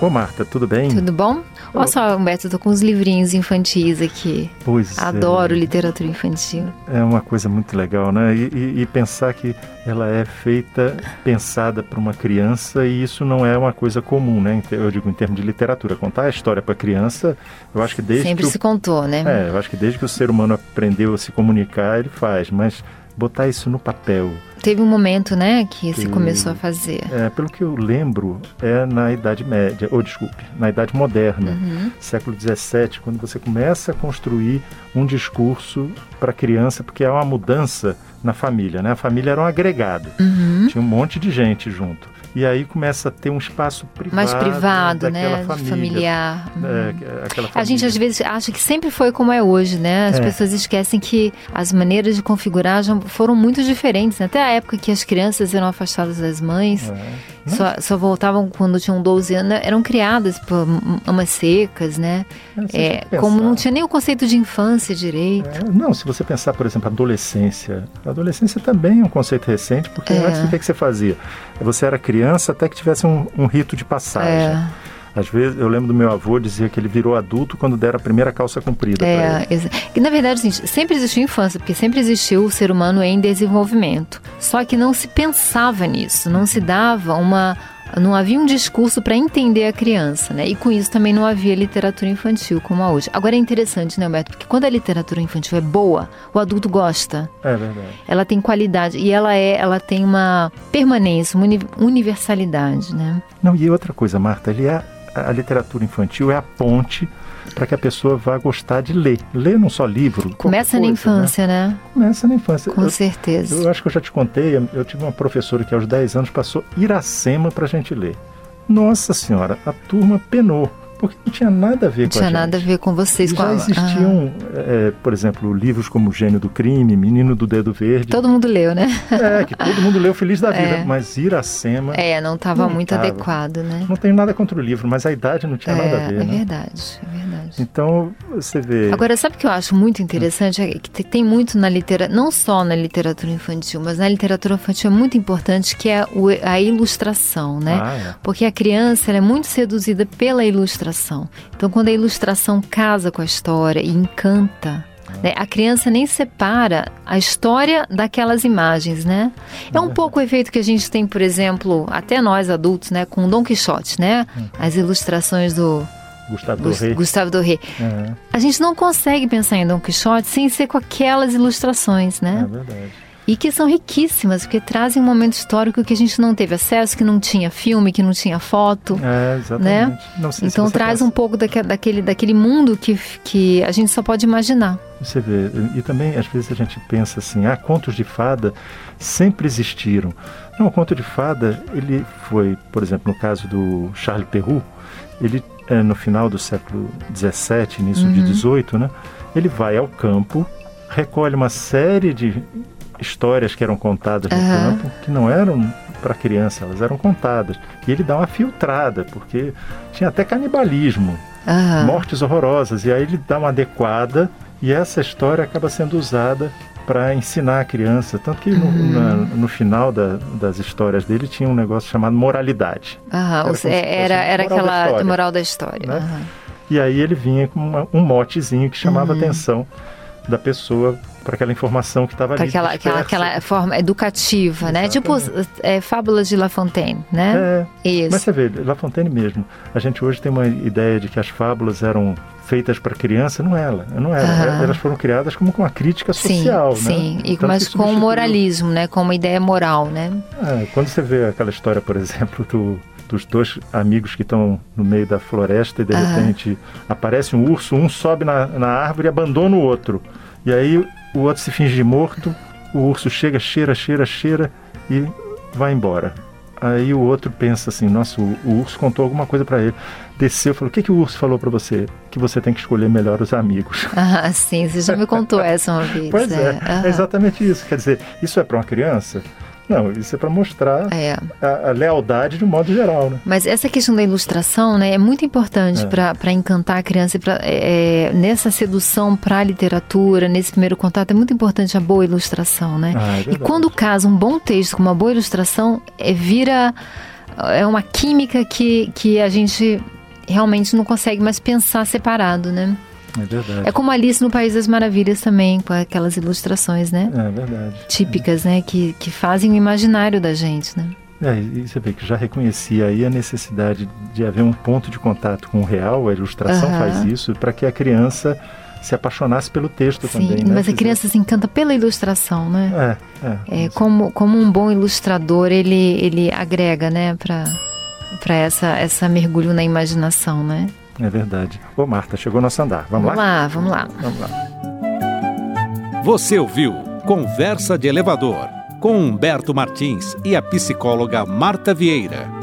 Ô Marta, tudo bem? Tudo bom? Olha só, Humberto, eu tô com uns livrinhos infantis aqui. Pois Adoro é. literatura infantil. É uma coisa muito legal, né? E, e, e pensar que ela é feita, pensada para uma criança e isso não é uma coisa comum, né? Eu digo em termos de literatura. Contar a história para criança, eu acho que desde Sempre que se contou, né? É, eu acho que desde que o ser humano aprendeu a se comunicar, ele faz. Mas botar isso no papel. Teve um momento, né, que se começou a fazer. É, pelo que eu lembro, é na Idade Média, ou desculpe, na Idade Moderna, Uhum. século XVII, quando você começa a construir um discurso para a criança, porque há uma mudança na família, né? A família era um agregado, Uhum. tinha um monte de gente junto. E aí começa a ter um espaço privado, Mais privado, né? família. familiar. É, Uhum. aquela A gente família. às vezes acha que sempre foi como é hoje, né? As É. pessoas esquecem que as maneiras de configurar já foram muito diferentes. né? Até a época que as crianças eram afastadas das mães, É. só, só voltavam quando tinham 12 anos, né? eram criadas por amas secas, né? É, É, como não tinha nem o conceito de infância direito. É, não, se você pensar, por exemplo, adolescência. A adolescência também é um conceito recente, porque É. antes o que, é que você fazia? Você era criança até que tivesse um, um rito de passagem. É. Às vezes, eu lembro do meu avô dizia que ele virou adulto quando deram a primeira calça comprida É, ele. exa- e na verdade, assim, sempre existiu infância, porque sempre existiu o ser humano em desenvolvimento. Só que não se pensava nisso, não se dava uma. Não havia um discurso para entender a criança, né? E com isso também não havia literatura infantil como a hoje. Agora é interessante, né, Alberto? Porque quando a literatura infantil é boa, o adulto gosta. É verdade. Ela tem qualidade e ela é, ela tem uma permanência, uma uni- universalidade, né? Não, e outra coisa, Marta, ele é, a literatura infantil é a ponte para que a pessoa vá gostar de ler. Ler não só livro. Começa na coisa, infância, né? Né? Começa na infância. Com Eu- certeza. Eu acho que eu já te contei, eu tive uma professora que aos 10 anos passou Iracema para a gente ler. Nossa Senhora, a turma penou, porque não tinha nada a ver Não com tinha a gente. nada a ver com vocês. E com já a- existiam, é, por exemplo, livros como Gênio do Crime, Menino do Dedo Verde, Todo mundo leu, né? é, que todo mundo leu Feliz da Vida, É. mas Iracema, É, não estava Não muito tava. adequado, né? não tenho nada contra o livro, mas a idade não tinha é, nada a ver, é né? verdade, é verdade. Então, você vê... Agora, sabe o que eu acho muito interessante? É que te- tem muito na literatura, não só na literatura infantil, mas na literatura infantil é muito importante que é a ilustração, né? Ah, é. Porque a criança é muito seduzida pela ilustração. Então, quando a ilustração casa com a história e encanta, né, a criança nem separa a história daquelas imagens, né? É um pouco o efeito que a gente tem, por exemplo, até nós adultos, né, com Dom Quixote, né? As ilustrações do Gustavo Gus- Doré. Gustavo Doré. É, A gente não consegue pensar em Dom Quixote sem ser com aquelas ilustrações, é né? verdade. E que são riquíssimas, porque trazem um momento histórico que a gente não teve acesso, que não tinha filme, que não tinha foto. É, exatamente. Se Então traz pensa- um pouco daque- daquele, daquele mundo que, que a gente só pode imaginar. Você vê, e também às vezes a gente pensa assim, ah, contos de fada sempre existiram. Não, o conto de fada, ele foi, por exemplo, no caso do Charles Perrault, ele é, no final do século XVII, início de XVIII, né, ele vai ao campo, recolhe uma série de histórias que eram contadas no Aham. campo, que não eram para criança, elas eram contadas. E ele dá uma filtrada, porque tinha até canibalismo Aham. mortes horrorosas. E aí ele dá uma adequada e essa história acaba sendo usada para ensinar a criança. Tanto que no, Uhum. na- no final da- das histórias dele tinha um negócio chamado moralidade. Aham. Era se Era, era moral da aquela história, moral da história. né? E aí ele vinha com uma- um motezinho que chamava Uhum. atenção da pessoa para aquela informação que estava ali. aquela, aquela, aquela forma educativa, né? Tipo Exatamente. é, fábulas de La Fontaine, né? É, Isso. Mas você vê, La Fontaine mesmo, a gente hoje tem uma ideia de que as fábulas eram feitas para criança, não era, não era. Aham. Elas foram criadas como com uma crítica Sim, social, né? sim. E, Tanto mas com substituiu- moralismo, né? Com uma ideia moral, né? É, quando você vê aquela história, por exemplo, do- dos dois amigos que estão no meio da floresta e de Aham. repente aparece um urso, um sobe na, na árvore e abandona o outro. E aí o outro se finge de morto, o urso chega, cheira, cheira, cheira e vai embora. Aí o outro pensa assim, nossa, o, o urso contou alguma coisa para ele. Desceu e falou, o que, que o urso falou para você? Que você tem que escolher melhor os amigos. Ah, sim, você já me contou essa uma vez. Pois é, é aham. exatamente isso. Quer dizer, isso é para uma criança? Não, isso é para mostrar É. a, a lealdade de um modo geral, né? Mas essa questão da ilustração né, é muito importante É. para encantar a criança. pra, é, é, nessa sedução para a literatura, nesse primeiro contato, é muito importante a boa ilustração. Né? Ah, é e quando casa um bom texto com uma boa ilustração, é, vira é uma química que, que a gente realmente não consegue mais pensar separado, né? É verdade. É como Alice no País das Maravilhas também, com aquelas ilustrações, né? É verdade. Típicas, é. né? Que, que fazem o imaginário da gente, né? É, e você vê que já reconhecia aí a necessidade de haver um ponto de contato com o real, a ilustração uhum. faz isso, para que a criança se apaixonasse pelo texto Sim, também. Né? Mas a criança se encanta pela ilustração, né? É, é. é como, como um bom ilustrador, ele, ele agrega, né, para para essa, essa mergulho na imaginação, né? É verdade. Ô Marta, chegou nosso andar. Vamos, vamos lá? lá? Vamos lá, vamos lá. Você ouviu Conversa de Elevador com Humberto Martins e a psicóloga Marta Vieira.